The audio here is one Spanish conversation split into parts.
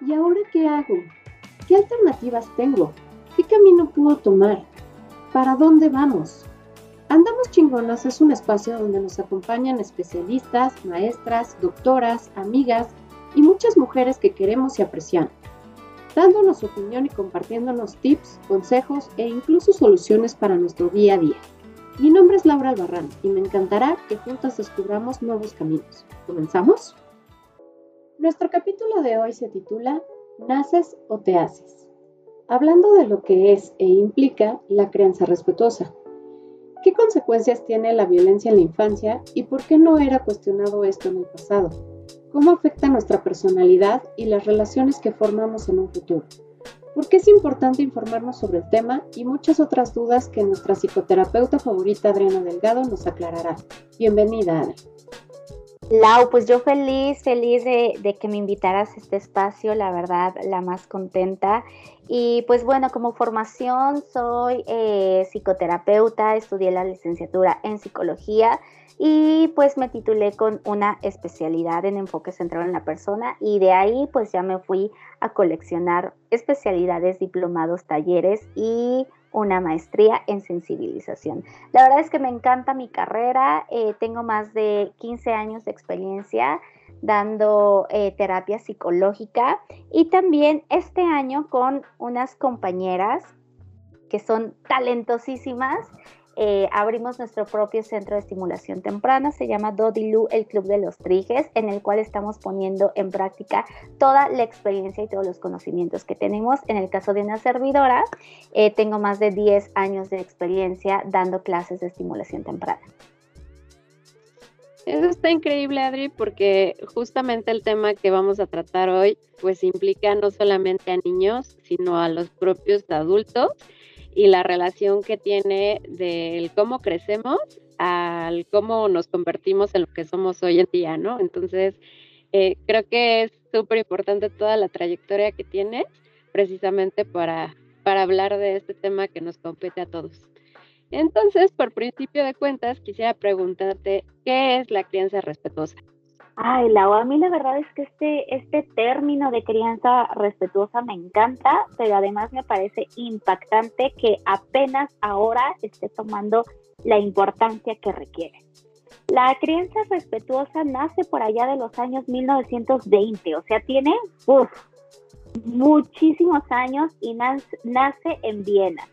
¿Y ahora qué hago? ¿Qué alternativas tengo? ¿Qué camino puedo tomar? ¿Para dónde vamos? Andamos Chingonas es un espacio donde nos acompañan especialistas, maestras, doctoras, amigas y muchas mujeres que queremos y apreciamos, dándonos opinión y compartiéndonos tips, consejos e incluso soluciones para nuestro día a día. Mi nombre es Laura Albarrán y me encantará que juntas descubramos nuevos caminos. ¿Comenzamos? Nuestro capítulo de hoy se titula ¿Naces o te haces? Hablando de lo que es e implica la crianza respetuosa. ¿Qué consecuencias tiene la violencia en la infancia y por qué no era cuestionado esto en el pasado? ¿Cómo afecta nuestra personalidad y las relaciones que formamos en un futuro? ¿Por qué es importante informarnos sobre el tema y muchas otras dudas que nuestra psicoterapeuta favorita Adriana Delgado nos aclarará? Bienvenida, Adri. Lau, pues yo feliz, feliz de, que me invitaras a este espacio, la verdad, la más contenta. Y pues bueno, como formación soy eh, psicoterapeuta, estudié la licenciatura en psicología y pues me titulé con una especialidad en enfoque centrado en la persona y de ahí pues ya me fui a coleccionar especialidades, diplomados, talleres y una maestría en sensibilización. La verdad es que me encanta mi carrera, eh, tengo más de 15 años de experiencia dando eh, terapia psicológica y también este año con unas compañeras que son talentosísimas eh, abrimos nuestro propio centro de estimulación temprana, se llama Dodilu, el Club de los Triges, en el cual estamos poniendo en práctica toda la experiencia y todos los conocimientos que tenemos. En el caso de una servidora, eh, tengo más de 10 años de experiencia dando clases de estimulación temprana. Eso está increíble, Adri, porque justamente el tema que vamos a tratar hoy, pues implica no solamente a niños, sino a los propios adultos y la relación que tiene del cómo crecemos al cómo nos convertimos en lo que somos hoy en día, ¿no? Entonces, eh, creo que es súper importante toda la trayectoria que tienes precisamente para, para hablar de este tema que nos compete a todos. Entonces, por principio de cuentas, quisiera preguntarte, ¿qué es la crianza respetuosa? Ay, Lau, a mí la verdad es que este, este término de crianza respetuosa me encanta, pero además me parece impactante que apenas ahora esté tomando la importancia que requiere. La crianza respetuosa nace por allá de los años 1920, o sea, tiene muchísimos años y nace en Viena.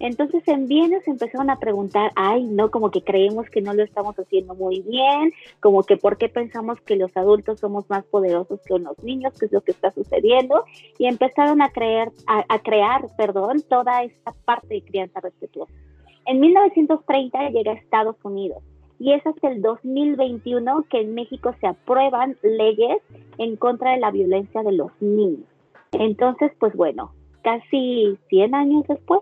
Entonces en Viena se empezaron a preguntar, ay, no, como que creemos que no lo estamos haciendo muy bien, como que por qué pensamos que los adultos somos más poderosos que los niños, qué es lo que está sucediendo, y empezaron a creer, a, crear, perdón, toda esta parte de crianza respetuosa. En 1930 llega a Estados Unidos y es hasta el 2021 que en México se aprueban leyes en contra de la violencia de los niños. Entonces, pues bueno, casi 100 años después,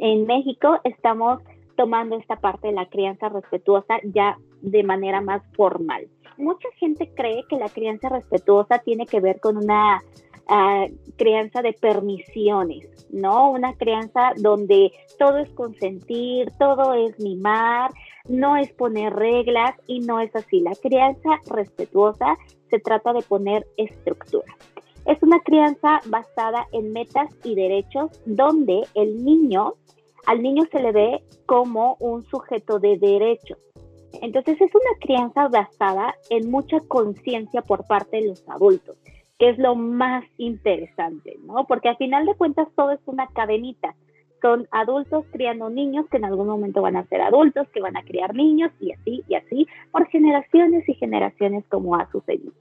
en México estamos tomando esta parte de la crianza respetuosa ya de manera más formal. Mucha gente cree que la crianza respetuosa tiene que ver con una ah, crianza de permisiones, ¿no? Una crianza donde todo es consentir, todo es mimar, no es poner reglas y no es así. La crianza respetuosa se trata de poner estructura. Es una crianza basada en metas y derechos donde el niño al niño se le ve como un sujeto de derechos. Entonces es una crianza basada en mucha conciencia por parte de los adultos, que es lo más interesante, ¿no? Porque al final de cuentas todo es una cadenita. Son adultos criando niños que en algún momento van a ser adultos, que van a criar niños y así y así, por generaciones y generaciones como ha sucedido.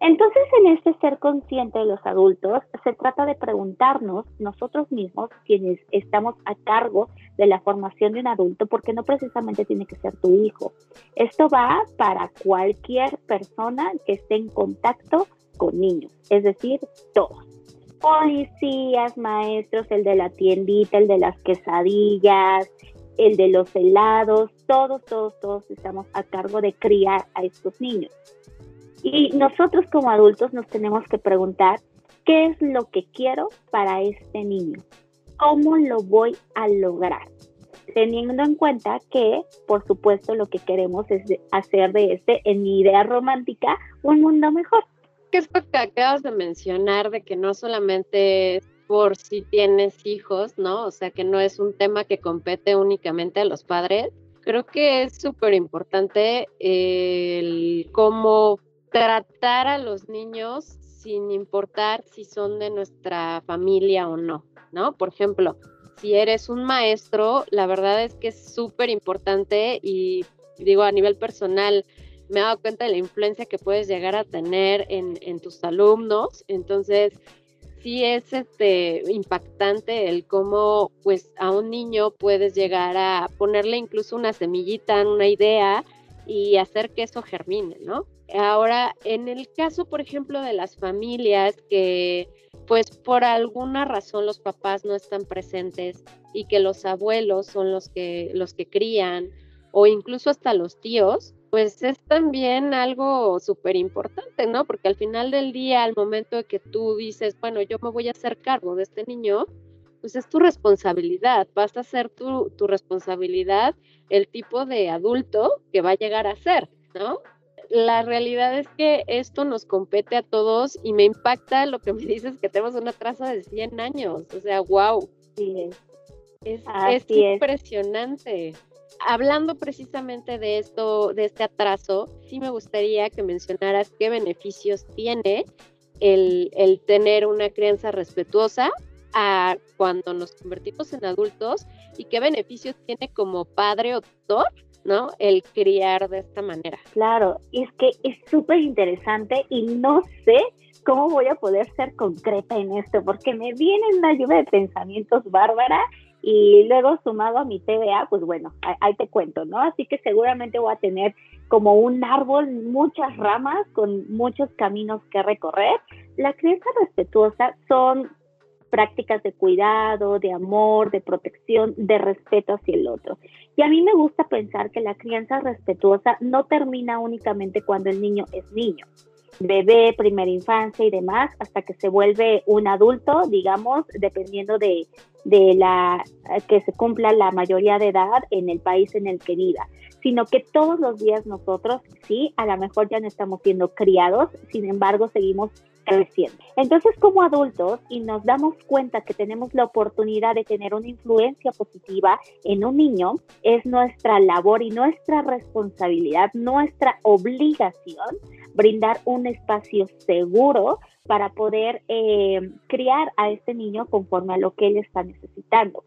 Entonces, en este ser consciente de los adultos, se trata de preguntarnos nosotros mismos, quienes estamos a cargo de la formación de un adulto, porque no precisamente tiene que ser tu hijo. Esto va para cualquier persona que esté en contacto con niños, es decir, todos. Policías, maestros, el de la tiendita, el de las quesadillas, el de los helados, todos, todos, todos estamos a cargo de criar a estos niños. Y nosotros como adultos nos tenemos que preguntar, ¿qué es lo que quiero para este niño? ¿Cómo lo voy a lograr? Teniendo en cuenta que, por supuesto, lo que queremos es hacer de este, en mi idea romántica, un mundo mejor. Ok, que esto que acabas de mencionar, de que no solamente es por si tienes hijos, ¿no? O sea, que no es un tema que compete únicamente a los padres. Creo que es súper importante el cómo tratar a los niños sin importar si son de nuestra familia o no, ¿no? Por ejemplo, si eres un maestro, la verdad es que es súper importante y digo a nivel personal, me he dado cuenta de la influencia que puedes llegar a tener en, en tus alumnos. Entonces, sí es este impactante el cómo pues a un niño puedes llegar a ponerle incluso una semillita, una idea y hacer que eso germine, ¿no? Ahora, en el caso, por ejemplo, de las familias que pues por alguna razón los papás no están presentes y que los abuelos son los que los que crían o incluso hasta los tíos, pues es también algo súper importante, ¿no? Porque al final del día, al momento de que tú dices, bueno, yo me voy a hacer cargo de este niño, pues es tu responsabilidad, vas a ser tu, tu responsabilidad el tipo de adulto que va a llegar a ser, ¿no? La realidad es que esto nos compete a todos y me impacta lo que me dices que tenemos una traza de 100 años, o sea, wow. Sí, es, es impresionante hablando precisamente de esto, de este atraso, sí me gustaría que mencionaras qué beneficios tiene el, tener una crianza respetuosa a cuando nos convertimos en adultos y qué beneficios tiene como padre o tutor, ¿no? El criar de esta manera. Claro, es que es súper interesante y no sé cómo voy a poder ser concreta en esto, porque me viene una lluvia de pensamientos bárbara y luego sumado a mi TDA, pues bueno, ahí, te cuento, ¿no? Así que seguramente voy a tener como un árbol, muchas ramas con muchos caminos que recorrer. La crianza respetuosa son prácticas de cuidado, de amor, de protección, de respeto hacia el otro. Y a mí me gusta pensar que la crianza respetuosa no termina únicamente cuando el niño es niño bebé, primera infancia y demás, hasta que se vuelve un adulto, digamos, dependiendo de, de la que se cumpla la mayoría de edad en el país en el que viva, sino que todos los días nosotros, sí, a lo mejor ya no estamos siendo criados, sin embargo, seguimos creciendo. Entonces, como adultos, y nos damos cuenta que tenemos la oportunidad de tener una influencia positiva en un niño, es nuestra labor y nuestra responsabilidad, nuestra obligación brindar un espacio seguro para poder eh, criar a este niño conforme a lo que él está necesitando.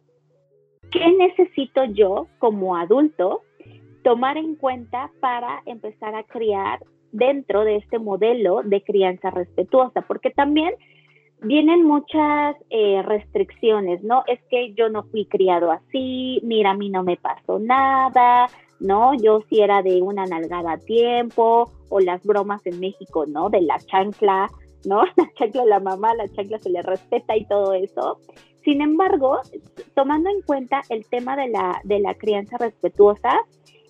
¿Qué necesito yo como adulto tomar en cuenta para empezar a criar dentro de este modelo de crianza respetuosa? Porque también vienen muchas eh, restricciones, ¿no? Es que yo no fui criado así, mira, a mí no me pasó nada, ¿no? Yo sí era de una nalgada a tiempo, o las bromas en México, ¿no? De la chancla, ¿no? La chancla la mamá, la chancla se le respeta y todo eso. Sin embargo, tomando en cuenta el tema de la, de la crianza respetuosa,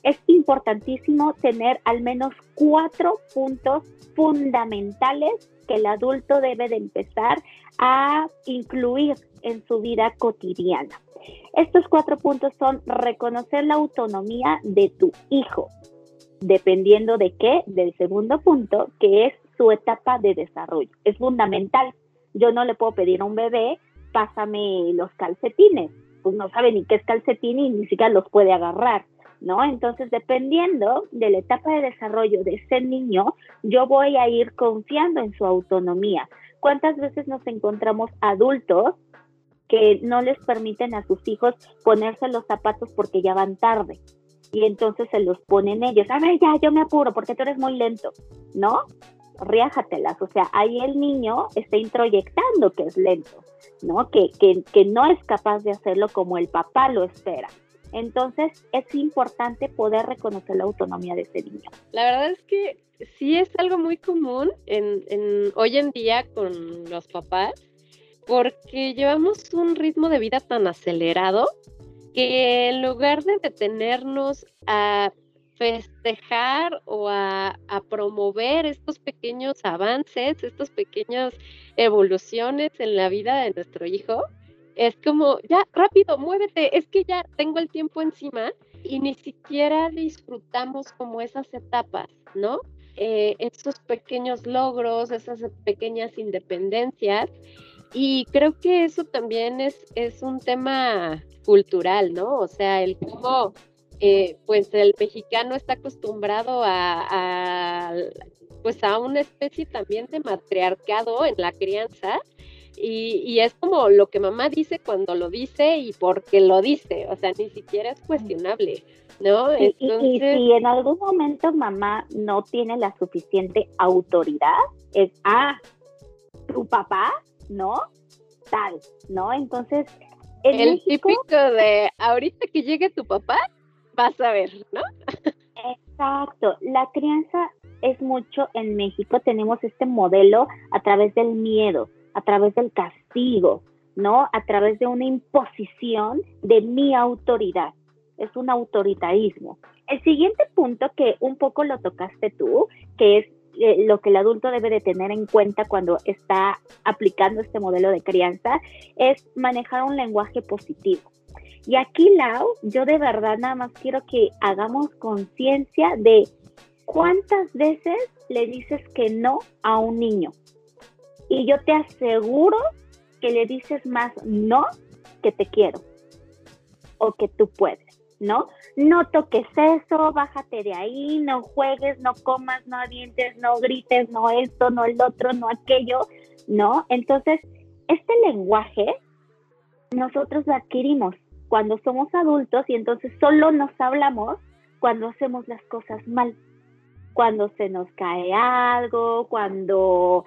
es importantísimo tener al menos cuatro puntos fundamentales que el adulto debe de empezar a incluir en su vida cotidiana. Estos cuatro puntos son reconocer la autonomía de tu hijo, dependiendo de qué, del segundo punto, que es su etapa de desarrollo. Es fundamental. Yo no le puedo pedir a un bebé, pásame los calcetines. Pues no sabe ni qué es calcetín y ni siquiera los puede agarrar. ¿No? Entonces, dependiendo de la etapa de desarrollo de ese niño, yo voy a ir confiando en su autonomía. ¿Cuántas veces nos encontramos adultos que no les permiten a sus hijos ponerse los zapatos porque ya van tarde. Y entonces se los ponen ellos. A ver, ya, yo me apuro porque tú eres muy lento, ¿no? Riájatelas. O sea, ahí el niño está introyectando que es lento, ¿no? Que, que, que no es capaz de hacerlo como el papá lo espera. Entonces es importante poder reconocer la autonomía de ese niño. La verdad es que sí es algo muy común en, en, hoy en día con los papás porque llevamos un ritmo de vida tan acelerado que en lugar de detenernos a festejar o a, promover estos pequeños avances, estas pequeñas evoluciones en la vida de nuestro hijo, es como, ya, rápido, muévete, es que ya tengo el tiempo encima y ni siquiera disfrutamos como esas etapas, ¿no? eh, esos pequeños logros, esas pequeñas independencias. Y creo que eso también es, es un tema cultural, ¿no? O sea, el cómo eh, pues el mexicano está acostumbrado a, pues a una especie también de matriarcado en la crianza y, es como lo que mamá dice cuando lo dice y porque lo dice, o sea, ni siquiera es cuestionable, ¿no? y, si en algún momento mamá no tiene la suficiente autoridad, es, ah, tu papá, ¿no? Tal, ¿no? Entonces, el típico de ahorita que llegue tu papá, vas a ver, ¿no? Exacto, la crianza es mucho en México, tenemos este modelo a través del miedo, a través del castigo, ¿no? A través de una imposición de mi autoridad. Es un autoritarismo. El siguiente punto que un poco lo tocaste tú, que es eh, lo que el adulto debe de tener en cuenta cuando está aplicando este modelo de crianza, es manejar un lenguaje positivo. Y aquí, Lau, yo de verdad nada más quiero que hagamos conciencia de cuántas veces le dices que no a un niño. Y yo te aseguro que le dices más no que te quiero o que tú puedes, ¿no? No toques eso, bájate de ahí, no juegues, no comas, no avientes, no grites, no esto, no el otro, no aquello, ¿no? Entonces, este lenguaje nosotros lo adquirimos cuando somos adultos y entonces solo nos hablamos cuando hacemos las cosas mal, cuando se nos cae algo, cuando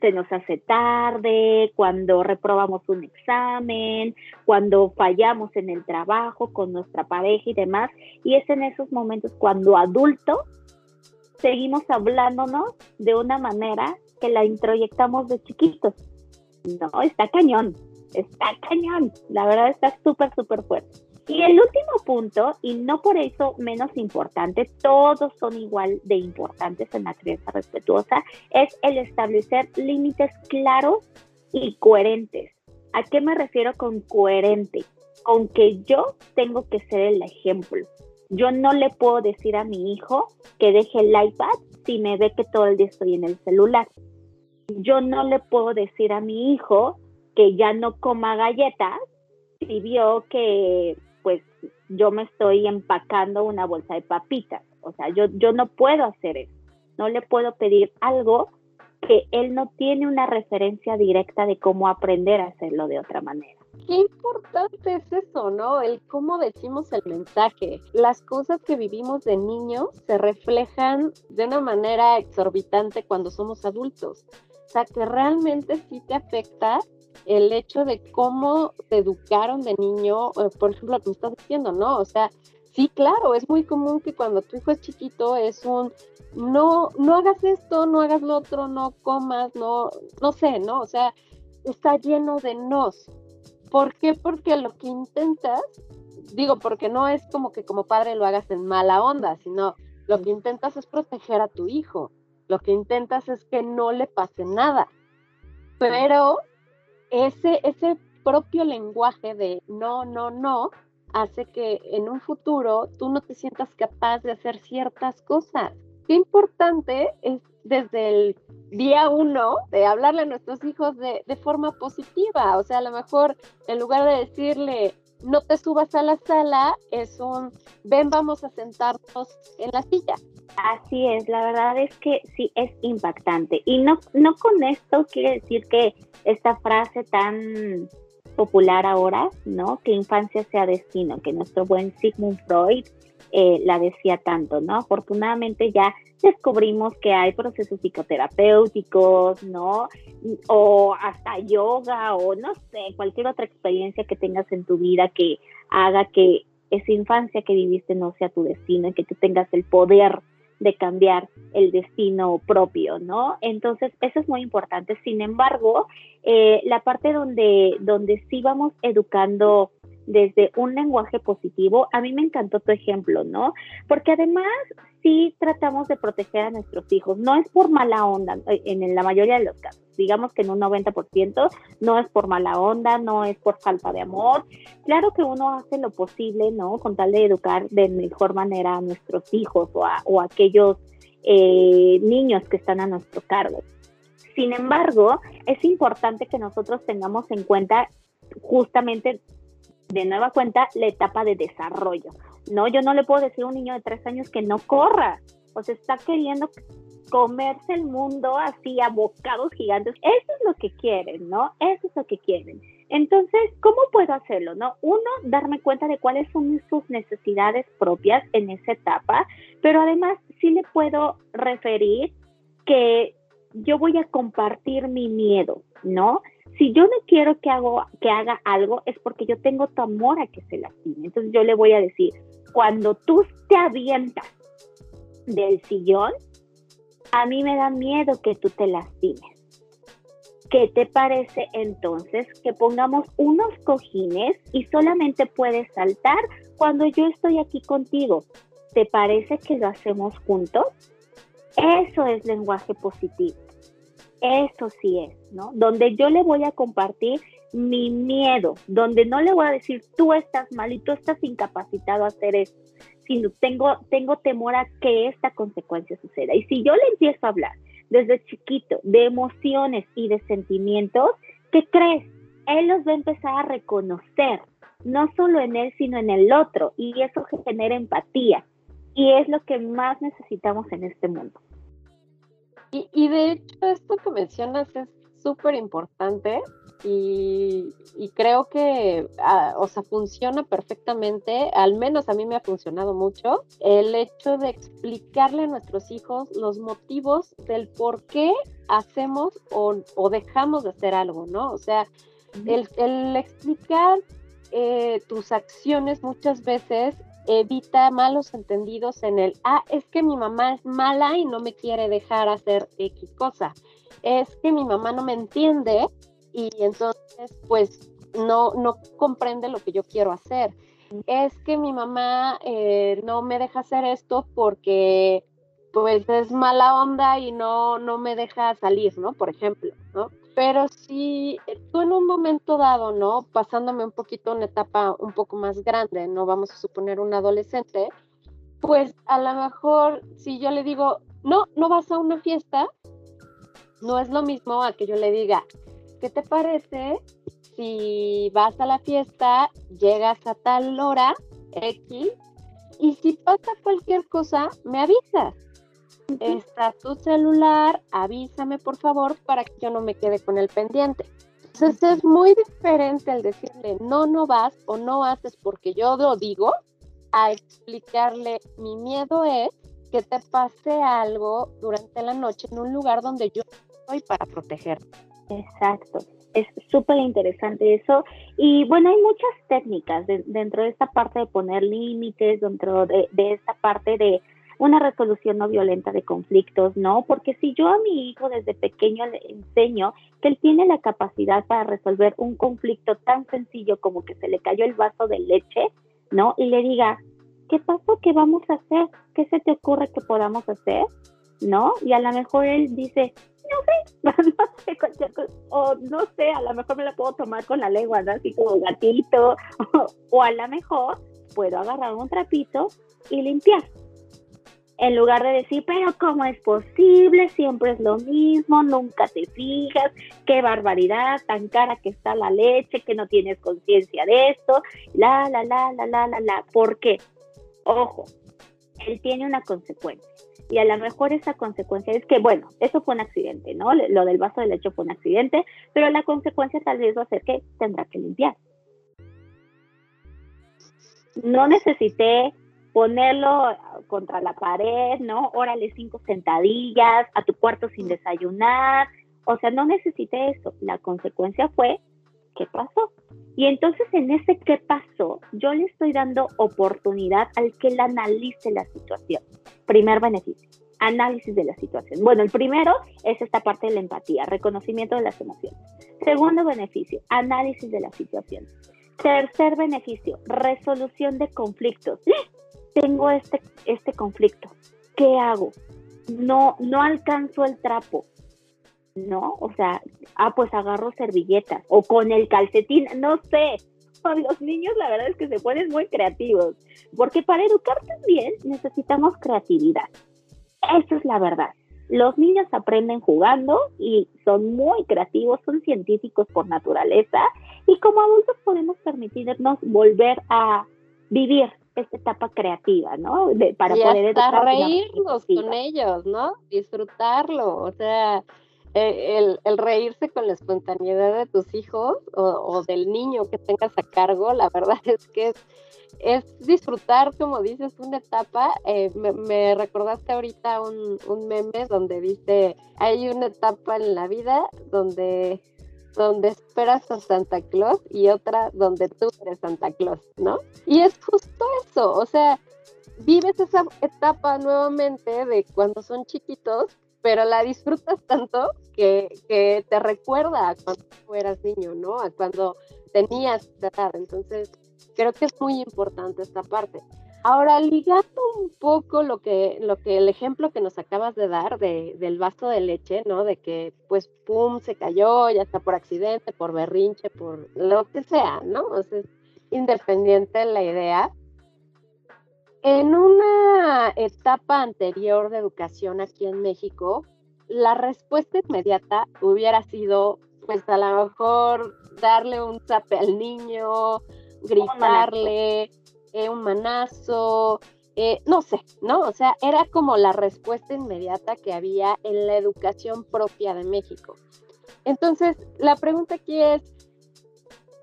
se nos hace tarde, cuando reprobamos un examen, cuando fallamos en el trabajo con nuestra pareja y demás. Y es en esos momentos cuando adulto seguimos hablándonos de una manera que la introyectamos de chiquitos. No, está cañón está cañón, la verdad está súper, súper fuerte. Y el último punto, y no por eso menos importante, todos son igual de importantes en la crianza respetuosa, es el establecer límites claros y coherentes. ¿A qué me refiero con coherente? Con que yo tengo que ser el ejemplo. Yo no le puedo decir a mi hijo que deje el iPad si me ve que todo el día estoy en el celular. Yo no le puedo decir a mi hijo que ya no coma galletas si vio que yo me estoy empacando una bolsa de papitas. O sea, yo, yo no puedo hacer eso. No le puedo pedir algo que él no tiene una referencia directa de cómo aprender a hacerlo de otra manera. Qué importante es eso, ¿no? El cómo decimos el mensaje. Las cosas que vivimos de niños se reflejan de una manera exorbitante cuando somos adultos. O sea, que realmente sí te afecta el hecho de cómo te educaron de niño, eh, por ejemplo, lo que me estás diciendo, ¿no? O sea, sí, claro, es muy común que cuando tu hijo es chiquito es un, no, no hagas esto, no hagas lo otro, no comas, no, no sé, ¿no? O sea, está lleno de nos. ¿Por qué? Porque lo que intentas, digo, porque no es como que como padre lo hagas en mala onda, sino lo que intentas es proteger a tu hijo. Lo que intentas es que no le pase nada. Pero ese, ese propio lenguaje de no, no, no, hace que en un futuro tú no te sientas capaz de hacer ciertas cosas. Qué importante es desde el día uno de hablarle a nuestros hijos de, de forma positiva. O sea, a lo mejor en lugar de decirle no te subas a la sala, es un ven, vamos a sentarnos en la silla. Así es, la verdad es que sí es impactante. Y no, no con esto quiere decir que esta frase tan popular ahora, ¿no? Que infancia sea destino, que nuestro buen Sigmund Freud eh, la decía tanto, ¿no? Afortunadamente ya descubrimos que hay procesos psicoterapéuticos, ¿no? O hasta yoga o no sé, cualquier otra experiencia que tengas en tu vida que haga que esa infancia que viviste no sea tu destino y que tú tengas el poder de cambiar el destino propio, ¿no? Entonces, eso es muy importante. Sin embargo, eh, la parte donde, donde sí vamos educando desde un lenguaje positivo, a mí me encantó tu ejemplo, ¿no? Porque además sí tratamos de proteger a nuestros hijos, no es por mala onda eh, en la mayoría de los casos, digamos que en un 90% no es por mala onda, no es por falta de amor, claro que uno hace lo posible, ¿no? Con tal de educar de mejor manera a nuestros hijos o a, o aquellos eh, niños que están a nuestro cargo. Sin embargo, es importante que nosotros tengamos en cuenta justamente de nueva cuenta la etapa de desarrollo. No, yo no le puedo decir a un niño de tres años que no corra, o se está queriendo comerse el mundo así a bocados gigantes. Eso es lo que quieren, ¿no? Eso es lo que quieren. Entonces, ¿cómo puedo hacerlo? No, uno, darme cuenta de cuáles son sus necesidades propias en esa etapa, pero además sí le puedo referir que yo voy a compartir mi miedo, ¿no? Si yo no quiero que, hago, que haga algo, es porque yo tengo tu amor a que se lastime. Entonces yo le voy a decir, cuando tú te avientas del sillón, a mí me da miedo que tú te lastimes. ¿Qué te parece entonces que pongamos unos cojines y solamente puedes saltar cuando yo estoy aquí contigo? ¿Te parece que lo hacemos juntos? Eso es lenguaje positivo. Eso sí es, ¿no? Donde yo le voy a compartir mi miedo, donde no le voy a decir tú estás mal y tú estás incapacitado a hacer esto, sino tengo, tengo temor a que esta consecuencia suceda. Y si yo le empiezo a hablar desde chiquito de emociones y de sentimientos, ¿qué crees? Él los va a empezar a reconocer, no solo en él, sino en el otro, y eso genera empatía. Y es lo que más necesitamos en este mundo. Y, y de hecho, esto que mencionas es súper importante y, creo que, ah, o sea, funciona perfectamente, al menos a mí me ha funcionado mucho, el hecho de explicarle a nuestros hijos los motivos del por qué hacemos o, dejamos de hacer algo, ¿no? O sea, el, explicar eh, tus acciones muchas veces evita malos entendidos en el, ah, es que mi mamá es mala y no me quiere dejar hacer X cosa. Es que mi mamá no me entiende y entonces pues no, no comprende lo que yo quiero hacer. Es que mi mamá eh, no me deja hacer esto porque pues es mala onda y no, no me deja salir, ¿no? Por ejemplo, ¿no? Pero si tú en un momento dado, ¿no? Pasándome un poquito una etapa un poco más grande, no vamos a suponer un adolescente, pues a lo mejor si yo le digo, no, no vas a una fiesta, no es lo mismo a que yo le diga, ¿qué te parece si vas a la fiesta, llegas a tal hora, X, y si pasa cualquier cosa, me avisas? Está tu celular, avísame por favor para que yo no me quede con el pendiente. Entonces es muy diferente el decirle no, no vas o no haces porque yo lo digo, a explicarle mi miedo es que te pase algo durante la noche en un lugar donde yo estoy para protegerte. Exacto. Es súper interesante eso. Y bueno, hay muchas técnicas dentro de esta parte de poner límites, dentro de, esta parte de una resolución no violenta de conflictos, ¿no? Porque si yo a mi hijo desde pequeño le enseño que él tiene la capacidad para resolver un conflicto tan sencillo como que se le cayó el vaso de leche, ¿no? Y le diga, ¿qué pasó? ¿Qué vamos a hacer? ¿Qué se te ocurre que podamos hacer? ¿No? Y a lo mejor él dice, no sé, no sé, o no sé, a lo mejor me la puedo tomar con la lengua, ¿no? Así como gatito, o, a lo mejor puedo agarrar un trapito y limpiar. En lugar de decir, pero ¿cómo es posible? Siempre es lo mismo, nunca te fijas, qué barbaridad, tan cara que está la leche, que no tienes conciencia de esto, la, la, la, la, la, la, la. ¿Por qué? Ojo, él tiene una consecuencia y a lo mejor esa consecuencia es que, bueno, eso fue un accidente, ¿no? Lo del vaso de leche fue un accidente, pero la consecuencia tal vez va a ser que tendrá que limpiar. No necesité ponerlo contra la pared, ¿no? Órale cinco sentadillas, a tu cuarto sin desayunar. O sea, no necesité eso. La consecuencia fue, ¿qué pasó? Y entonces en ese qué pasó, yo le estoy dando oportunidad al que él analice la situación. Primer beneficio, análisis de la situación. Bueno, el primero es esta parte de la empatía, reconocimiento de las emociones. Segundo beneficio, análisis de la situación. Tercer beneficio, resolución de conflictos. Tengo este, este conflicto. ¿Qué hago? No, no alcanzo el trapo. ¿no? O sea, ah, pues agarro servilletas o con el calcetín, no sé. Los niños la verdad es que se ponen muy creativos, porque para educar también necesitamos creatividad. Esa es la verdad. Los niños aprenden jugando y son muy creativos, son científicos por naturaleza y como adultos podemos permitirnos volver a vivir esta etapa creativa, ¿no? para poder hasta reírnos con ellos, ¿no? Disfrutarlo, o sea, e, el, el, reírse con la espontaneidad de tus hijos o, o, del niño que tengas a cargo, la verdad es que es, es disfrutar, como dices, una etapa. Eh, me, recordaste ahorita un, un meme donde dice, hay una etapa en la vida donde donde esperas a Santa Claus y otra donde tú eres Santa Claus, ¿no? Y es justo eso, o sea, vives esa etapa nuevamente de cuando son chiquitos, pero la disfrutas tanto que, que te recuerda a cuando tú eras niño, ¿no? A cuando tenías edad. Entonces, creo que es muy importante esta parte. Ahora, ligando un poco lo que, lo que el ejemplo que nos acabas de dar de, del vaso de leche, ¿no? De que, pues, pum, se cayó, ya está por accidente, por berrinche, por lo que sea, ¿no? O sea, es independiente la idea. En una etapa anterior de educación aquí en México, la respuesta inmediata hubiera sido, pues, a lo mejor darle un zape al niño, gritarle eh, un manazo, eh, no sé, ¿no? O sea, era como la respuesta inmediata que había en la educación propia de México. Entonces, la pregunta aquí es,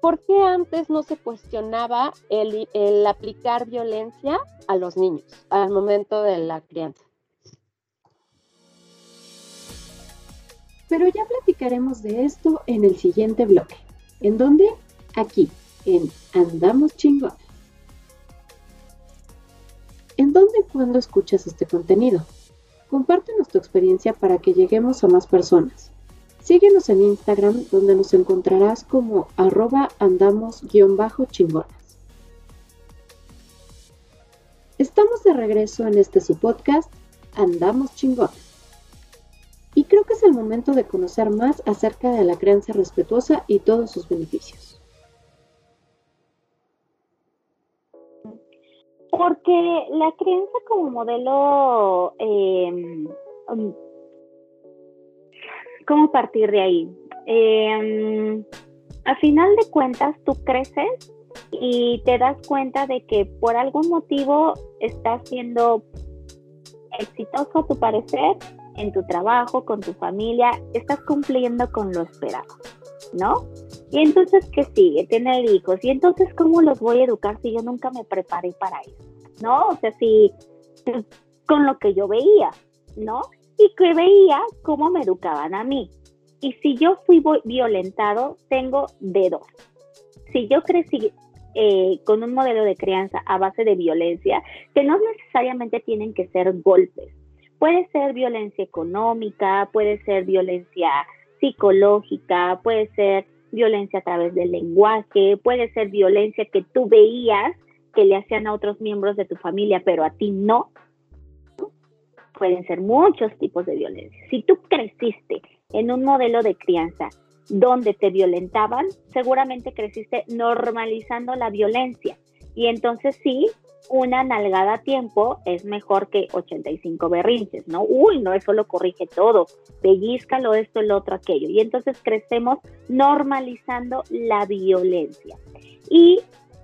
¿por qué antes no se cuestionaba el, aplicar violencia a los niños al momento de la crianza? Pero ya platicaremos de esto en el siguiente bloque. ¿En dónde? Aquí, en Andamos Chingón. ¿En dónde y cuándo escuchas este contenido? Compártenos tu experiencia para que lleguemos a más personas. Síguenos en Instagram donde nos encontrarás como arroba andamos-chingonas. Estamos de regreso en este su podcast, Andamos Chingonas. Y creo que es el momento de conocer más acerca de la crianza respetuosa y todos sus beneficios. Porque la crianza como modelo, eh, ¿cómo partir de ahí? Eh, a final de cuentas, tú creces y te das cuenta de que por algún motivo estás siendo exitoso a tu parecer en tu trabajo, con tu familia, estás cumpliendo con lo esperado, ¿no? Y entonces, ¿qué sigue? Tener hijos. Y entonces, ¿cómo los voy a educar si yo nunca me preparé para eso? ¿No? O sea, si con lo que yo veía, ¿no? Y que veía cómo me educaban a mí. Y si yo fui violentado, tengo de dos. Si yo crecí eh, con un modelo de crianza a base de violencia, que no necesariamente tienen que ser golpes. Puede ser violencia económica, puede ser violencia psicológica, puede ser violencia a través del lenguaje, puede ser violencia que tú veías que le hacían a otros miembros de tu familia, pero a ti no. Pueden ser muchos tipos de violencia. Si tú creciste en un modelo de crianza donde te violentaban, seguramente creciste normalizando la violencia. Y entonces sí, una nalgada a tiempo es mejor que 85 berrinches, ¿no? Uy, no, eso lo corrige todo, pellizcalo esto, el otro, aquello. Y entonces crecemos normalizando la violencia. Y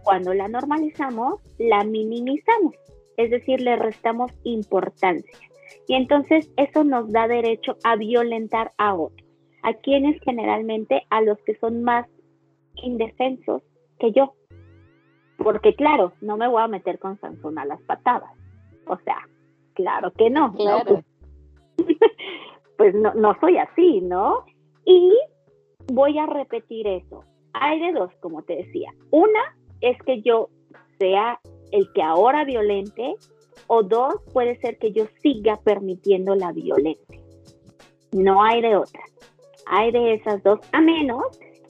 cuando la normalizamos, la minimizamos, es decir, le restamos importancia. Y entonces eso nos da derecho a violentar a otros. ¿A quienes generalmente? A los que son más indefensos que yo. Porque claro, no me voy a meter con Sansón a las patadas. O sea, claro que no. Claro. Pues, no, no soy así, ¿no? Y voy a repetir eso. Hay de dos, como te decía. Una es que yo sea el que ahora violente o dos, puede ser que yo siga permitiendo la violencia. No hay de otra. Hay de esas dos, a menos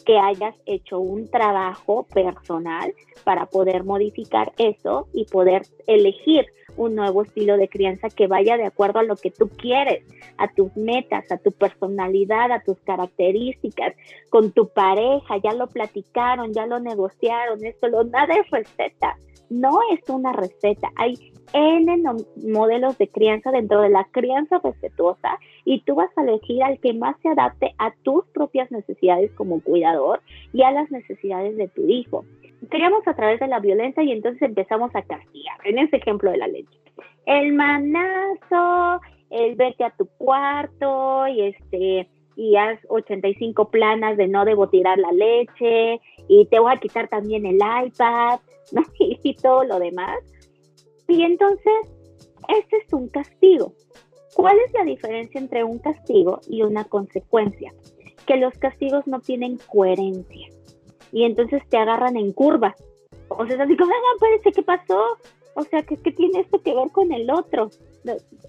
que hayas hecho un trabajo personal para poder modificar eso y poder elegir un nuevo estilo de crianza que vaya de acuerdo a lo que tú quieres, a tus metas, a tu personalidad, a tus características, con tu pareja, ya lo platicaron, ya lo negociaron, esto, lo, nada es receta, no es una receta, hay N modelos de crianza dentro de la crianza respetuosa y tú vas a elegir al que más se adapte a tus propias necesidades como cuidador y a las necesidades de tu hijo. Queríamos a través de la violencia y entonces empezamos a castigar, en ese ejemplo de la leche. El manazo, el vete a tu cuarto y este y haz 85 planas de no debo tirar la leche y te voy a quitar también el iPad, ¿no? y todo lo demás y entonces, este es un castigo. ¿Cuál es la diferencia entre un castigo y una consecuencia? Que los castigos no tienen coherencia y entonces te agarran en curva. O sea, es así como, no, parece, ¿qué pasó? O sea, ¿qué, ¿qué, tiene esto que ver con el otro?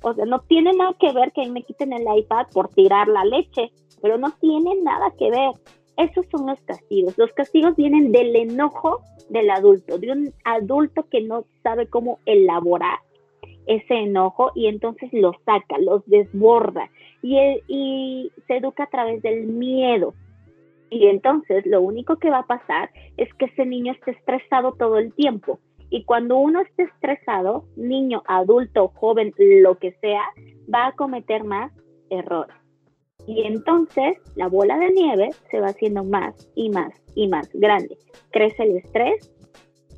O sea, no tiene nada que ver que me quiten el iPad por tirar la leche, pero no tiene nada que ver. Esos son los castigos. Los castigos vienen del enojo del adulto, de un adulto que no sabe cómo elaborar ese enojo y entonces lo saca, los desborda y, y se educa a través del miedo. Y entonces lo único que va a pasar es que ese niño esté estresado todo el tiempo. Y cuando uno esté estresado, niño, adulto, joven, lo que sea, va a cometer más errores. Y entonces la bola de nieve se va haciendo más y más y más grande. Crece el estrés,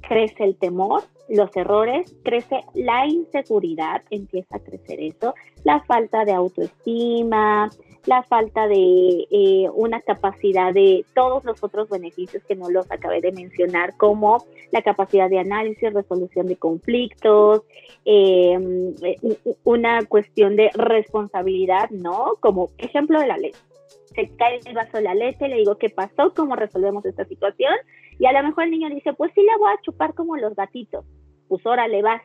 crece el temor, los errores, crece la inseguridad, empieza a crecer eso, la falta de autoestima, la falta de eh, una capacidad de todos los otros beneficios que no los acabé de mencionar, como la capacidad de análisis, resolución de conflictos, em, una cuestión de responsabilidad, ¿no? Como ejemplo de la ley. Se cae el vaso de la leche, le digo, ¿qué pasó? ¿Cómo resolvemos esta situación? Y a lo mejor el niño dice, pues sí, le voy a chupar como los gatitos. Pues órale, vas.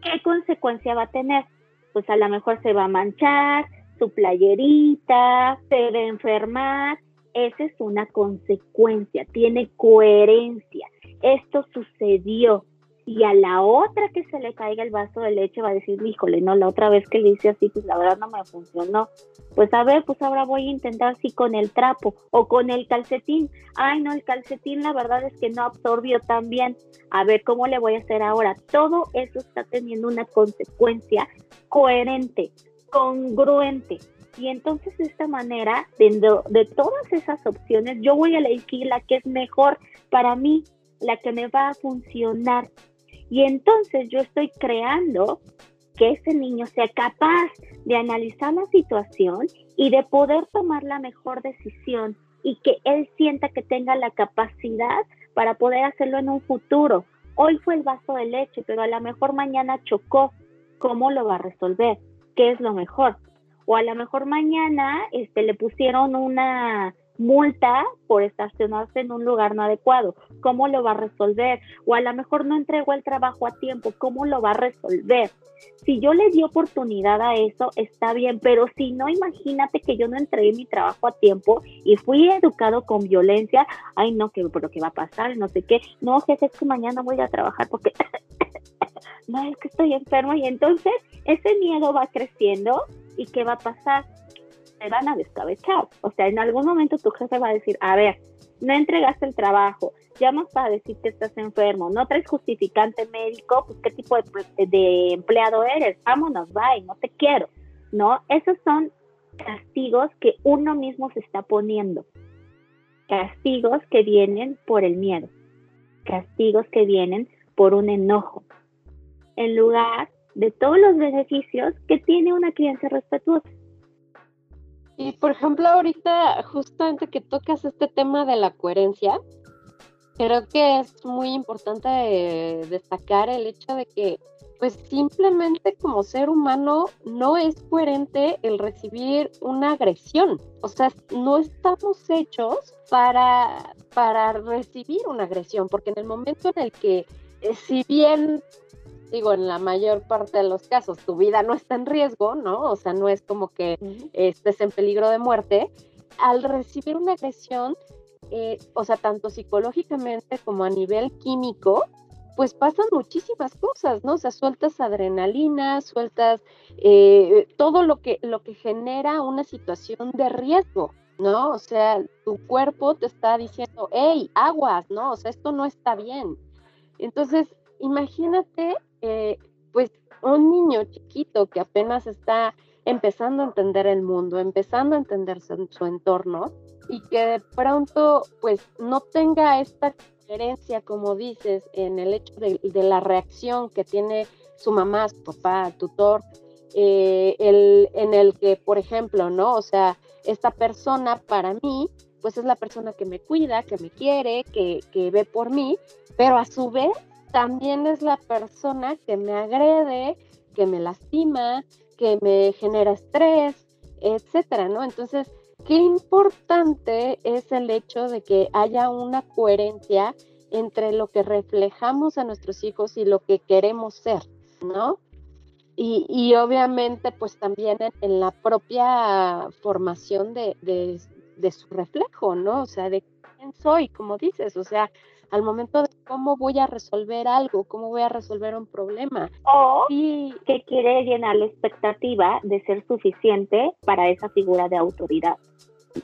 ¿Qué consecuencia va a tener? Pues a lo mejor se va a manchar, su playerita, se debe enfermar. Esa es una consecuencia, tiene coherencia. Esto sucedió. Y a la otra que se le caiga el vaso de leche va a decir, híjole, no, la otra vez que le hice así, pues la verdad no me funcionó. Pues a ver, pues ahora voy a intentar así con el trapo o con el calcetín. Ay, no, el calcetín la verdad es que no absorbió tan bien. A ver, ¿cómo le voy a hacer ahora? Todo eso está teniendo una consecuencia coherente congruente. Y entonces de esta manera, de todas esas opciones, yo voy a elegir la que es mejor para mí, la que me va a funcionar. Y entonces yo estoy creando que ese niño sea capaz de analizar la situación y de poder tomar la mejor decisión y que él sienta que tenga la capacidad para poder hacerlo en un futuro. Hoy fue el vaso de leche, pero a lo mejor mañana chocó. ¿Cómo lo va a resolver? qué es lo mejor. O a lo mejor mañana este, le pusieron una multa por estacionarse en un lugar no adecuado. ¿Cómo lo va a resolver? O a lo mejor no entregó el trabajo a tiempo. ¿Cómo lo va a resolver? Si yo le di oportunidad a eso, está bien, pero si no, imagínate que yo no entregué mi trabajo a tiempo y fui educado con violencia. Ay, no, que, pero ¿qué va a pasar? No sé qué. No, jefe, es que mañana voy a trabajar porque no, es que estoy enfermo y entonces ese miedo va creciendo y ¿qué va a pasar? Van a descabechar. O sea, en algún momento tu jefe va a decir, a ver, no entregaste el trabajo, llamas para decir que estás enfermo, no traes justificante médico, pues qué tipo de, de empleado eres, vámonos, bye, no te quiero, ¿no? Esos son castigos que uno mismo se está poniendo, castigos que vienen por el miedo, castigos que vienen por un enojo, en lugar de todos los beneficios que tiene una crianza respetuosa. Y por ejemplo, ahorita justamente que tocas este tema de la coherencia, creo que es muy importante destacar el hecho de que pues simplemente como ser humano no es coherente el recibir una agresión. O sea, no estamos hechos para, para recibir una agresión, porque en el momento en el que, eh, si bien digo, en la mayor parte de los casos tu vida no está en riesgo, ¿no? O sea, no es como que estés en peligro de muerte. Al recibir una agresión, eh, o sea, tanto psicológicamente como a nivel químico, pues pasan muchísimas cosas, ¿no? O sea, sueltas adrenalina, sueltas eh, todo lo que, lo que genera una situación de riesgo, ¿no? O sea, tu cuerpo te está diciendo, hey, aguas, ¿no? O sea, esto no está bien. Entonces, imagínate, eh, pues un niño chiquito que apenas está empezando a entender el mundo, empezando a entender su, su entorno y que de pronto pues no tenga esta coherencia, como dices, en el hecho de, la reacción que tiene su mamá, su papá, tutor, eh, el, en el que, por ejemplo, ¿no? O sea, esta persona para mí, pues es la persona que me cuida, que me quiere, que, que ve por mí, pero a su vez también es la persona que me agrede, que me lastima, que me genera estrés, etcétera, ¿no? Entonces, qué importante es el hecho de que haya una coherencia entre lo que reflejamos a nuestros hijos y lo que queremos ser, ¿no? Y, obviamente, pues también en, la propia formación de, de, su reflejo, ¿no? O sea, de quién soy, como dices, o sea, al momento de cómo voy a resolver algo, cómo voy a resolver un problema. O que quiere llenar la expectativa de ser suficiente para esa figura de autoridad,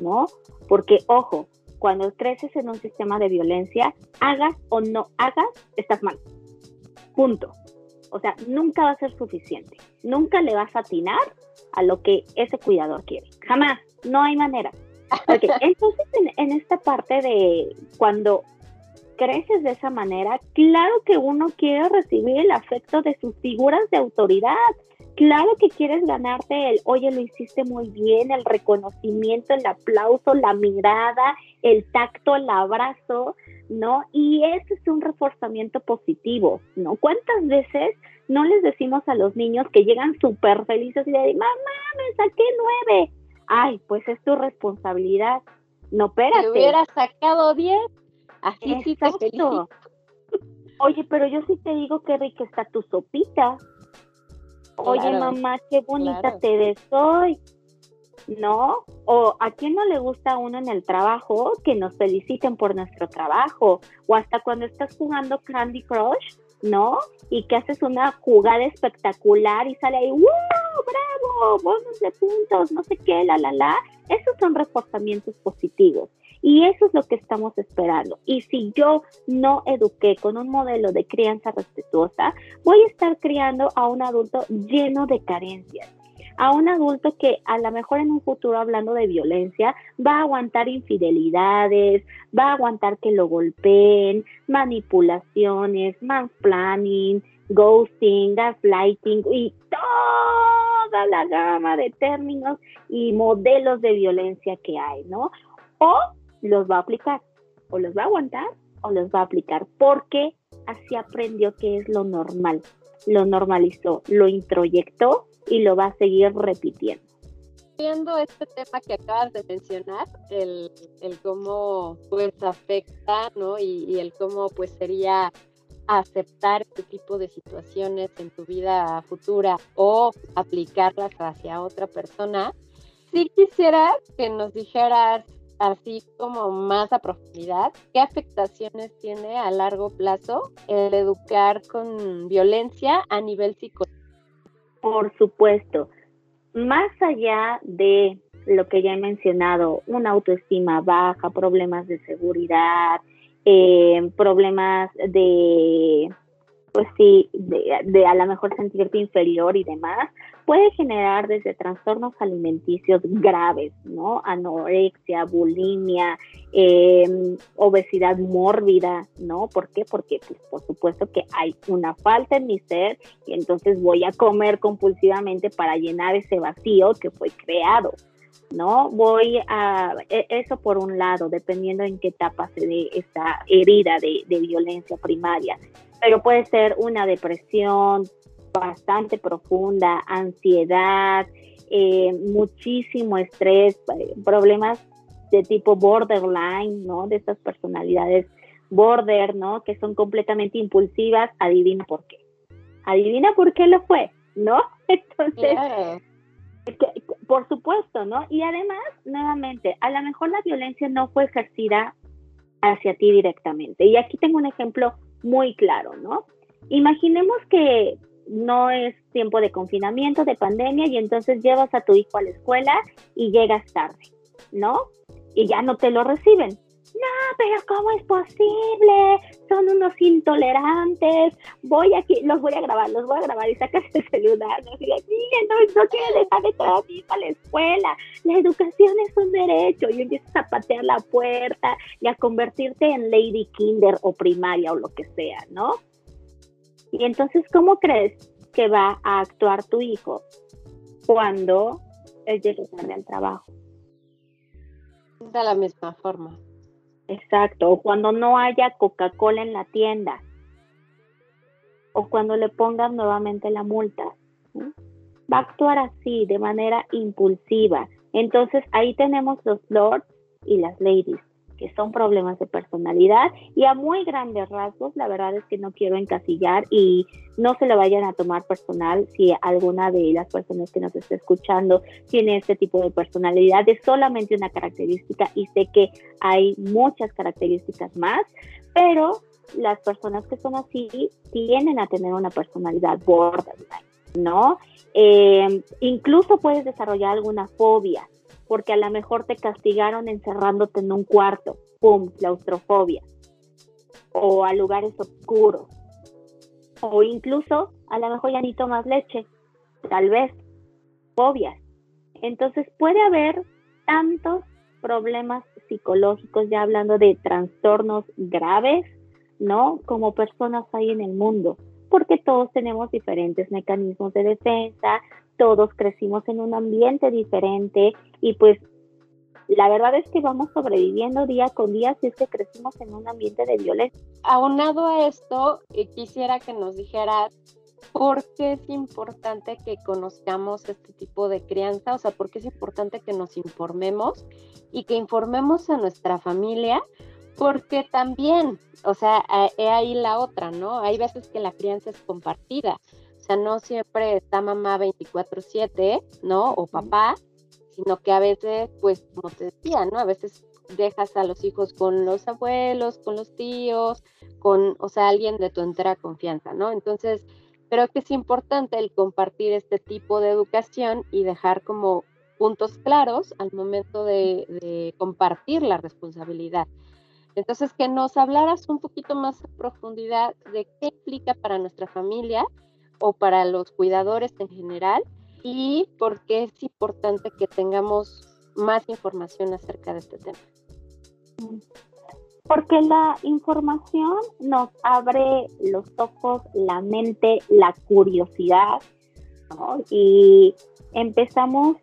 ¿no? Porque, ojo, cuando creces en un sistema de violencia, hagas o no hagas, estás mal. Punto. O sea, nunca va a ser suficiente. Nunca le vas a atinar a lo que ese cuidador quiere. Jamás. No hay manera. entonces, en, esta parte de cuando creces de esa manera, claro que uno quiere recibir el afecto de sus figuras de autoridad. Claro que quieres ganarte el, oye, lo hiciste muy bien, el reconocimiento, el aplauso, la mirada, el tacto, el abrazo, ¿no? Y eso es un reforzamiento positivo, ¿no? ¿Cuántas veces no les decimos a los niños que llegan súper felices y le dicen, mamá, me saqué nueve? Ay, pues es tu responsabilidad. No, espérate. Te hubiera sacado diez, así sí te felicito. Oye, pero yo sí te digo que rica está tu sopita. Oye, mamá, qué bonita te ves hoy. ¿no? O a quién no le gusta a uno en el trabajo que nos feliciten por nuestro trabajo, o hasta cuando estás jugando Candy Crush, ¿no? Y que haces una jugada espectacular y sale ahí, ¡wow! ¡Bravo! Bonos de puntos, no sé qué, la, la, la. Esos son reforzamientos positivos. Y eso es lo que estamos esperando. Y si yo no eduqué con un modelo de crianza respetuosa, voy a estar criando a un adulto lleno de carencias a un adulto que a lo mejor en un futuro hablando de violencia va a aguantar infidelidades, va a aguantar que lo golpeen, manipulaciones, planning, ghosting, gaslighting y toda la gama de términos y modelos de violencia que hay, ¿no? O los va a aplicar, o los va a aguantar o los va a aplicar, porque así aprendió que es lo normal, lo normalizó, lo introyectó y lo va a seguir repitiendo. Viendo este tema que acabas de mencionar, el, cómo pues afecta, ¿no? Y, el cómo pues sería aceptar este tipo de situaciones en tu vida futura o aplicarlas hacia otra persona, sí quisiera que nos dijeras así como más a profundidad, ¿qué afectaciones tiene a largo plazo el educar con violencia a nivel psicológico? Por supuesto, más allá de lo que ya he mencionado, una autoestima baja, problemas de seguridad, eh, problemas de pues sí, de, a lo mejor sentirte inferior y demás, puede generar desde trastornos alimenticios graves, ¿no? Anorexia, bulimia, em, obesidad mórbida, ¿no? ¿Por qué? Porque pues, por supuesto que hay una falta en mi ser y entonces voy a comer compulsivamente para llenar ese vacío que fue creado. ¿no? Voy a, e, eso por un lado, dependiendo en qué etapa se dé esta herida de, de violencia primaria pero puede ser una depresión bastante profunda, ansiedad, eh, muchísimo estrés, eh, problemas de tipo borderline, ¿no? De estas personalidades border, ¿no? Que son completamente impulsivas, adivina por qué. Adivina por qué lo fue, ¿no? Entonces, por supuesto, ¿no? Y además, nuevamente, a lo mejor la violencia no fue ejercida hacia ti directamente. Y aquí tengo un ejemplo muy claro, ¿no? Imaginemos que no es tiempo de confinamiento, de pandemia, y entonces llevas a tu hijo a la escuela y llegas tarde, ¿no? Y ya no te lo reciben. No, pero ¿cómo es posible? son unos intolerantes, voy aquí, los voy a grabar, los voy a grabar y sacas el celular, ¿no? Y no, no quiero dejar de traer la escuela, la educación es un derecho, y empiezas a patear la puerta y a convertirte en lady kinder o primaria o lo que sea, ¿no? Y entonces, ¿cómo crees que va a actuar tu hijo cuando él llegue tarde al trabajo? De la misma forma. Exacto, o cuando no haya Coca-Cola en la tienda, o cuando le pongan nuevamente la multa. Va a actuar así, de manera impulsiva. Entonces ahí tenemos los lords y las ladies que son problemas de personalidad y a muy grandes rasgos, la verdad es que no quiero encasillar y no se lo vayan a tomar personal si alguna de las personas que nos está escuchando tiene este tipo de personalidad, es solamente una característica y sé que hay muchas características más, pero las personas que son así tienden a tener una personalidad borderline, ¿no? Eh, incluso puedes desarrollar alguna fobia, porque a lo mejor te castigaron encerrándote en un cuarto, ¡pum!, claustrofobia, o a lugares oscuros, o incluso a lo mejor ya ni tomas leche, tal vez, fobias. Entonces puede haber tantos problemas psicológicos, ya hablando de trastornos graves, ¿no? Como personas hay en el mundo, porque todos tenemos diferentes mecanismos de defensa, todos crecimos en un ambiente diferente y pues la verdad es que vamos sobreviviendo día con día si es que crecimos en un ambiente de violencia. Aunado a esto, eh, quisiera que nos dijeras por qué es importante que conozcamos este tipo de crianza, o sea, por qué es importante que nos informemos y que informemos a nuestra familia, porque también, o sea, he ahí la otra, ¿no? Hay veces que la crianza es compartida no siempre está mamá 24/7, ¿no? O papá, sino que a veces, pues, como te decía, ¿no? A veces dejas a los hijos con los abuelos, con los tíos, con, o sea, alguien de tu entera confianza, ¿no? Entonces, creo que es importante el compartir este tipo de educación y dejar como puntos claros al momento de, de compartir la responsabilidad. Entonces, que nos hablaras un poquito más a profundidad de qué implica para nuestra familia o para los cuidadores en general y por qué es importante que tengamos más información acerca de este tema. Porque la información nos abre los ojos, la mente, la curiosidad y empezamos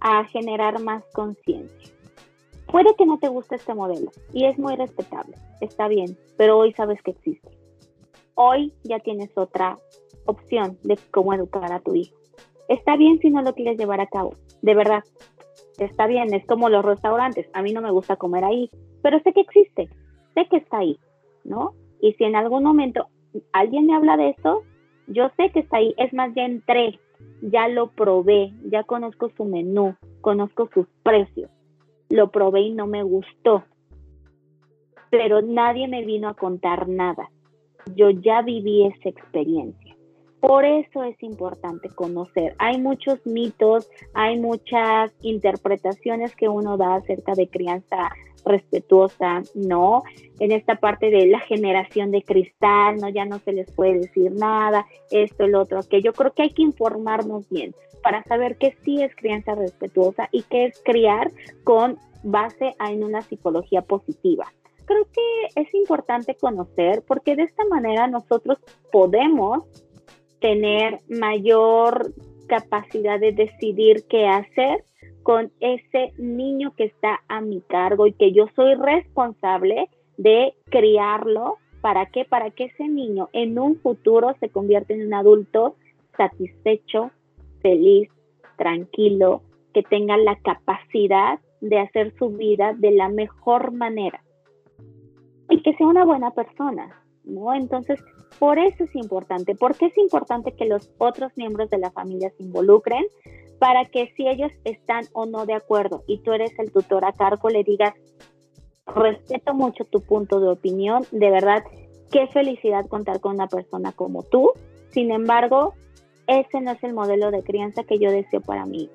a generar más conciencia. Puede que no te guste este modelo y es muy respetable, está bien, pero hoy sabes que existe. Hoy ya tienes otra opción de cómo educar a tu hijo. Está bien si no lo quieres llevar a cabo, de verdad. Está bien, es como los restaurantes. A mí no me gusta comer ahí, pero sé que existe, sé que está ahí, ¿no? Y si en algún momento alguien me habla de eso, yo sé que está ahí. Es más, ya entré, ya lo probé, ya conozco su menú, conozco sus precios. Lo probé y no me gustó. Pero nadie me vino a contar nada. Yo ya viví esa experiencia. Por eso es importante conocer. Hay muchos mitos, hay muchas interpretaciones que uno da acerca de crianza respetuosa, ¿no? En esta parte de la generación de cristal, ¿no? Ya no se les puede decir nada, esto, el otro, que yo creo que hay que informarnos bien para saber qué sí es crianza respetuosa y qué es criar con base en una psicología positiva. Creo que es importante conocer porque de esta manera nosotros podemos tener mayor capacidad de decidir qué hacer con ese niño que está a mi cargo y que yo soy responsable de criarlo. ¿Para qué? Para que ese niño en un futuro se convierta en un adulto satisfecho, feliz, tranquilo, que tenga la capacidad de hacer su vida de la mejor manera y que sea una buena persona, ¿no? Entonces, por eso es importante. porque es importante que los otros miembros de la familia se involucren? Para que si ellos están o no de acuerdo y tú eres el tutor a cargo, le digas, respeto mucho tu punto de opinión, de verdad, qué felicidad contar con una persona como tú. Sin embargo, ese no es el modelo de crianza que yo deseo para mí.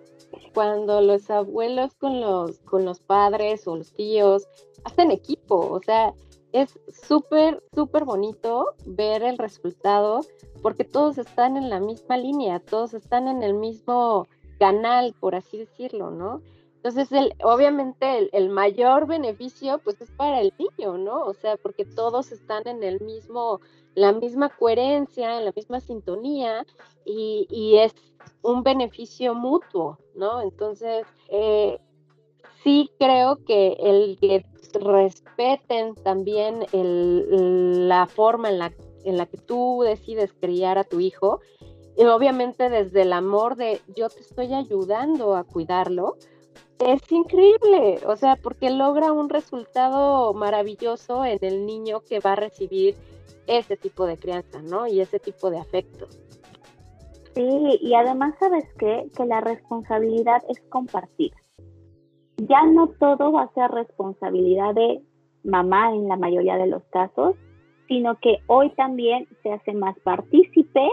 Cuando los abuelos con los, con los padres o los tíos hacen equipo, o sea, es súper, súper bonito ver el resultado porque todos están en la misma línea, todos están en el mismo canal, por así decirlo, ¿no? Entonces, el, obviamente el, mayor beneficio pues es para el niño, ¿no? O sea, porque todos están en el mismo, la misma coherencia, en la misma sintonía y, y es un beneficio mutuo, ¿no? Entonces, eh, sí creo que el que respeten también el, la forma en la, en la que tú decides criar a tu hijo, y obviamente desde el amor de yo te estoy ayudando a cuidarlo, es increíble, o sea, porque logra un resultado maravilloso en el niño que va a recibir ese tipo de crianza, ¿no? Y ese tipo de afecto. Sí, y además sabes qué? que la responsabilidad es compartida. Ya no todo va a ser responsabilidad de mamá en la mayoría de los casos, sino que hoy también se hace más partícipe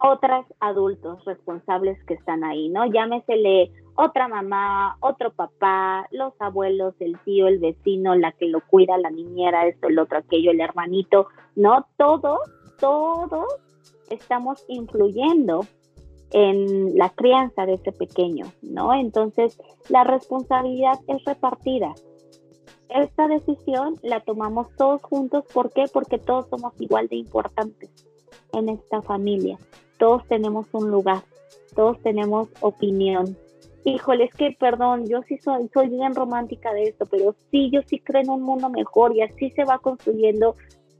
otros adultos responsables que están ahí, ¿no? Llámesele otra mamá, otro papá, los abuelos, el tío, el vecino, la que lo cuida, la niñera, esto, el otro, aquello, el hermanito, ¿no? Todos, todos estamos influyendo en la crianza de ese pequeño, ¿no? Entonces, la responsabilidad es repartida. Esta decisión la tomamos todos juntos, ¿por qué? Porque todos somos igual de importantes en esta familia. Todos tenemos un lugar, todos tenemos opinión, híjole, es que, perdón, yo sí soy, soy bien romántica de esto, pero sí, yo sí creo en un mundo mejor y así se va construyendo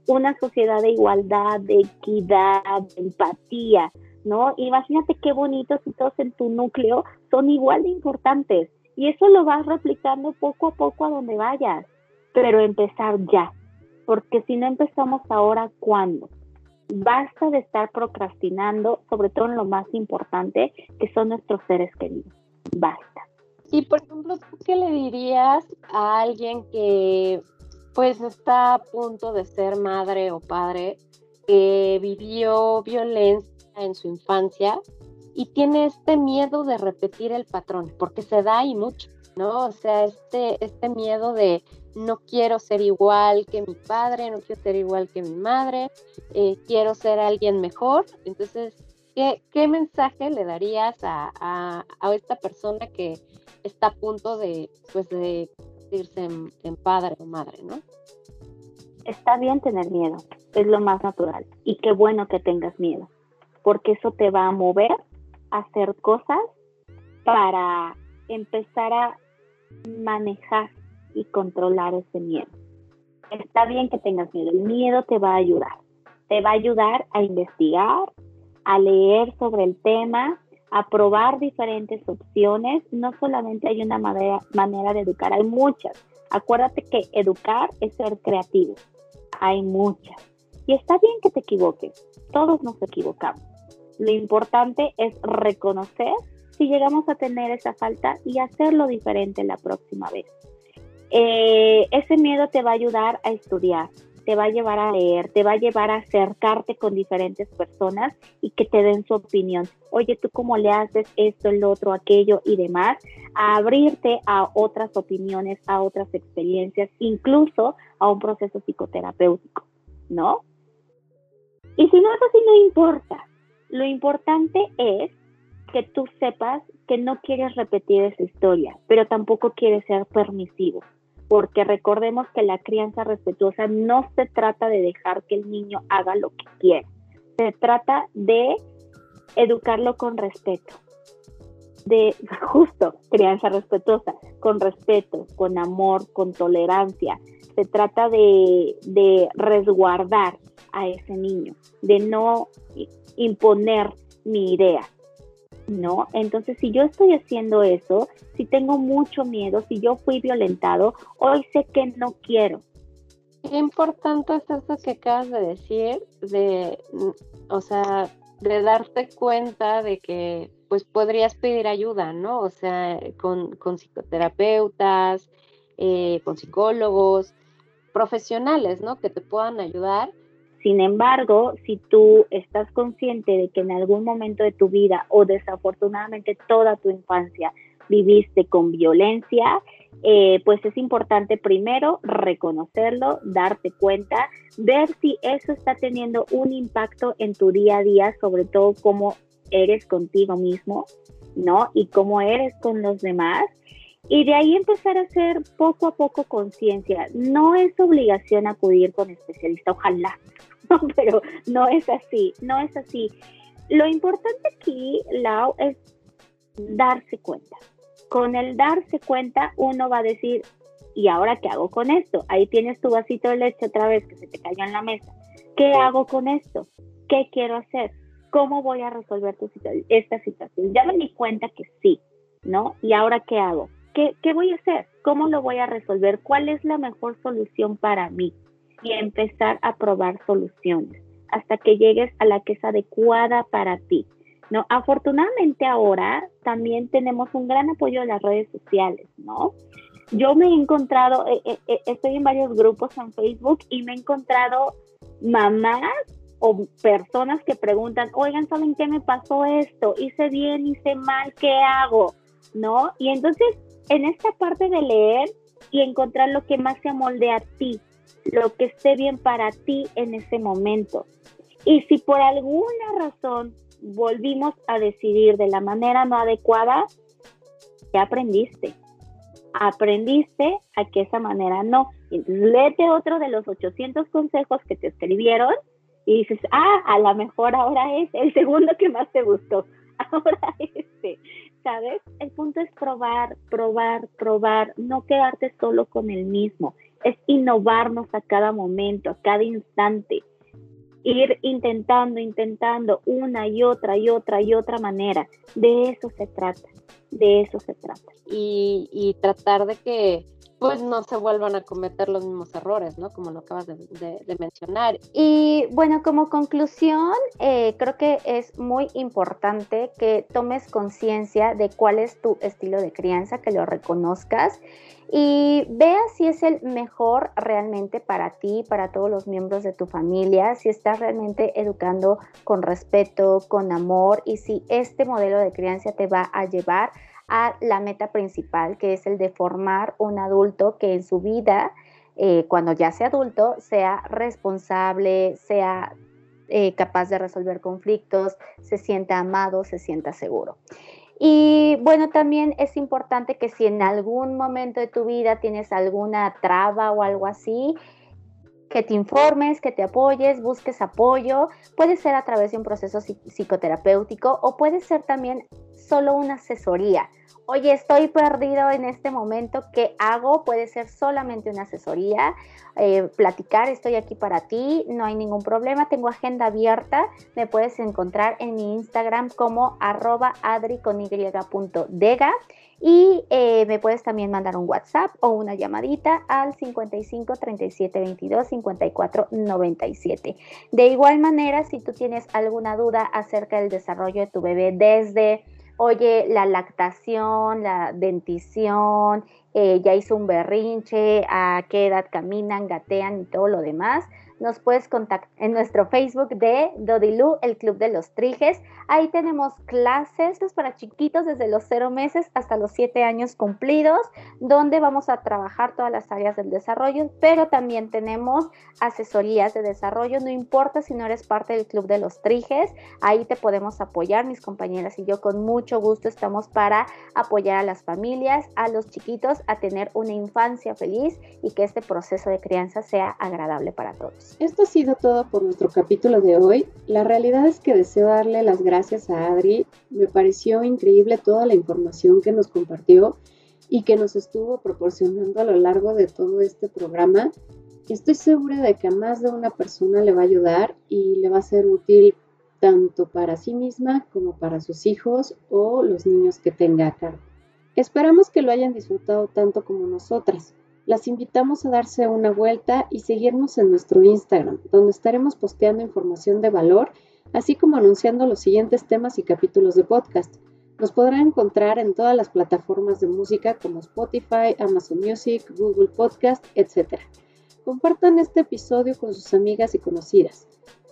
una sociedad de igualdad, de equidad, de empatía, ¿no? Imagínate qué bonito si todos en tu núcleo son igual de importantes y eso lo vas replicando poco a poco a donde vayas, pero empezar ya, porque si no empezamos ahora, ¿cuándo? Basta de estar procrastinando, sobre todo en lo más importante, que son nuestros seres queridos basta. Y por ejemplo, ¿tú qué le dirías a alguien que pues está a punto de ser madre o padre, que vivió violencia en su infancia y tiene este miedo de repetir el patrón, porque se da y mucho, ¿no? O sea, este, este miedo de no quiero ser igual que mi padre, no quiero ser igual que mi madre, eh, quiero ser alguien mejor. Entonces, ¿Qué, mensaje le darías a, esta persona que está a punto de, pues, de irse en, padre o madre, ¿no? Está bien tener miedo, es lo más natural. Y qué bueno que tengas miedo, porque eso te va a mover a hacer cosas para empezar a manejar y controlar ese miedo. Está bien que tengas miedo, el miedo te va a ayudar. Te va a ayudar a investigar, a leer sobre el tema, a probar diferentes opciones. No solamente hay una manera, manera de educar, hay muchas. Acuérdate que educar es ser creativo. Hay muchas. Y está bien que te equivoques. Todos nos equivocamos. Lo importante es reconocer si llegamos a tener esa falta y hacerlo diferente la próxima vez. Eh, ese miedo te va a ayudar a estudiar, te va a llevar a leer, te va a llevar a acercarte con diferentes personas y que te den su opinión. Oye, ¿tú cómo le haces esto, el otro, aquello y demás? A abrirte a otras opiniones, a otras experiencias, incluso a un proceso psicoterapéutico, ¿no? Y si no, eso sí no importa. Lo importante es que tú sepas que no quieres repetir esa historia, pero tampoco quieres ser permisivo porque recordemos que la crianza respetuosa no se trata de dejar que el niño haga lo que quiera, se trata de educarlo con respeto, de justo crianza respetuosa, con respeto, con amor, con tolerancia. Se trata de, de resguardar a ese niño, de no imponer mi idea, ¿no? Entonces, si yo estoy haciendo eso, si tengo mucho miedo, si yo fui violentado, hoy sé que no quiero. Qué importante es eso que acabas de decir, de, o sea, de darte cuenta de que pues podrías pedir ayuda, ¿no? O sea, con, psicoterapeutas, eh, con psicólogos, profesionales, ¿no? Que te puedan ayudar sin embargo, si tú estás consciente de que en algún momento de tu vida o desafortunadamente toda tu infancia viviste con violencia, eh, pues es importante primero reconocerlo, darte cuenta, ver si eso está teniendo un impacto en tu día a día, sobre todo cómo eres contigo mismo, ¿no? Y cómo eres con los demás. Y de ahí empezar a hacer poco a poco conciencia. No es obligación acudir con especialista, ojalá, pero no es así, no es así. Lo importante aquí, Lau, es darse cuenta. Con el darse cuenta, uno va a decir, ¿y ahora qué hago con esto? Ahí tienes tu vasito de leche otra vez que se te cayó en la mesa. ¿Qué hago con esto? ¿Qué quiero hacer? ¿Cómo voy a resolver esta situación? Ya me di cuenta que sí, ¿no? ¿Y ahora qué hago? ¿Qué, ¿Qué voy a hacer? ¿Cómo lo voy a resolver? ¿Cuál es la mejor solución para mí? Y empezar a probar soluciones hasta que llegues a la que es adecuada para ti. ¿no? Afortunadamente ahora también tenemos un gran apoyo de las redes sociales, ¿no? Yo me he encontrado, eh, eh, eh, estoy en varios grupos en Facebook y me he encontrado mamás o personas que preguntan, oigan, ¿saben qué me pasó esto? Hice bien, hice mal, ¿qué hago? ¿No? Y entonces, en esta parte de leer y encontrar lo que más se amolde a ti, lo que esté bien para ti en ese momento. Y si por alguna razón volvimos a decidir de la manera no adecuada, ya aprendiste. Aprendiste a que esa manera no. Entonces, léete otro de los 800 consejos que te escribieron y dices, ah, a lo mejor ahora es el segundo que más te gustó. Ahora este, El punto es probar, probar, probar, no quedarte solo con el mismo. Es innovarnos a cada momento, a cada instante ir intentando, intentando una y otra y otra y otra manera. De eso se trata, de eso se trata. Y tratar de que pues no se vuelvan a cometer los mismos errores, ¿no? Como lo acabas de, mencionar. Y bueno, como conclusión, eh, creo que es muy importante que tomes conciencia de cuál es tu estilo de crianza, que lo reconozcas y veas si es el mejor realmente para ti, para todos los miembros de tu familia, si estás realmente educando con respeto, con amor y si este modelo de crianza te va a llevar a la meta principal, que es el de formar un adulto que en su vida, eh, cuando ya sea adulto, sea responsable, sea eh, capaz de resolver conflictos, se sienta amado, se sienta seguro. Y bueno, también es importante que si en algún momento de tu vida tienes alguna traba o algo así, que te informes, que te apoyes, busques apoyo. Puede ser a través de un proceso psicoterapéutico o puede ser también solo una asesoría oye, estoy perdido en este momento, ¿qué hago? Puede ser solamente una asesoría, eh, platicar, estoy aquí para ti, no hay ningún problema, tengo agenda abierta, me puedes encontrar en mi Instagram como arroba adri y eh, me puedes también mandar un WhatsApp o una llamadita al 55 37 22 54 97. De igual manera, si tú tienes alguna duda acerca del desarrollo de tu bebé desde oye, la lactación, la dentición, eh, ya hizo un berrinche, a qué edad caminan, gatean y todo lo demás nos puedes contactar en nuestro Facebook de Dodilú, el Club de los Triges. Ahí tenemos clases para chiquitos desde los cero meses hasta los siete años cumplidos, donde vamos a trabajar todas las áreas del desarrollo, pero también tenemos asesorías de desarrollo. No importa si no eres parte del Club de los Triges, ahí te podemos apoyar, mis compañeras y yo con mucho gusto estamos para apoyar a las familias, a los chiquitos, a tener una infancia feliz y que este proceso de crianza sea agradable para todos. Esto ha sido todo por nuestro capítulo de hoy. La realidad es que deseo darle las gracias a Adri. Me pareció increíble toda la información que nos compartió y que nos estuvo proporcionando a lo largo de todo este programa. Estoy segura de que a más de una persona le va a ayudar y le va a ser útil tanto para sí misma como para sus hijos o los niños que tenga a cargo. Esperamos que lo hayan disfrutado tanto como nosotras las invitamos a darse una vuelta y seguirnos en nuestro Instagram, donde estaremos posteando información de valor, así como anunciando los siguientes temas y capítulos de podcast. Nos podrán encontrar en todas las plataformas de música como Spotify, Amazon Music, Google Podcast, etc. Compartan este episodio con sus amigas y conocidas.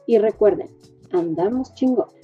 Y recuerden, andamos chingón.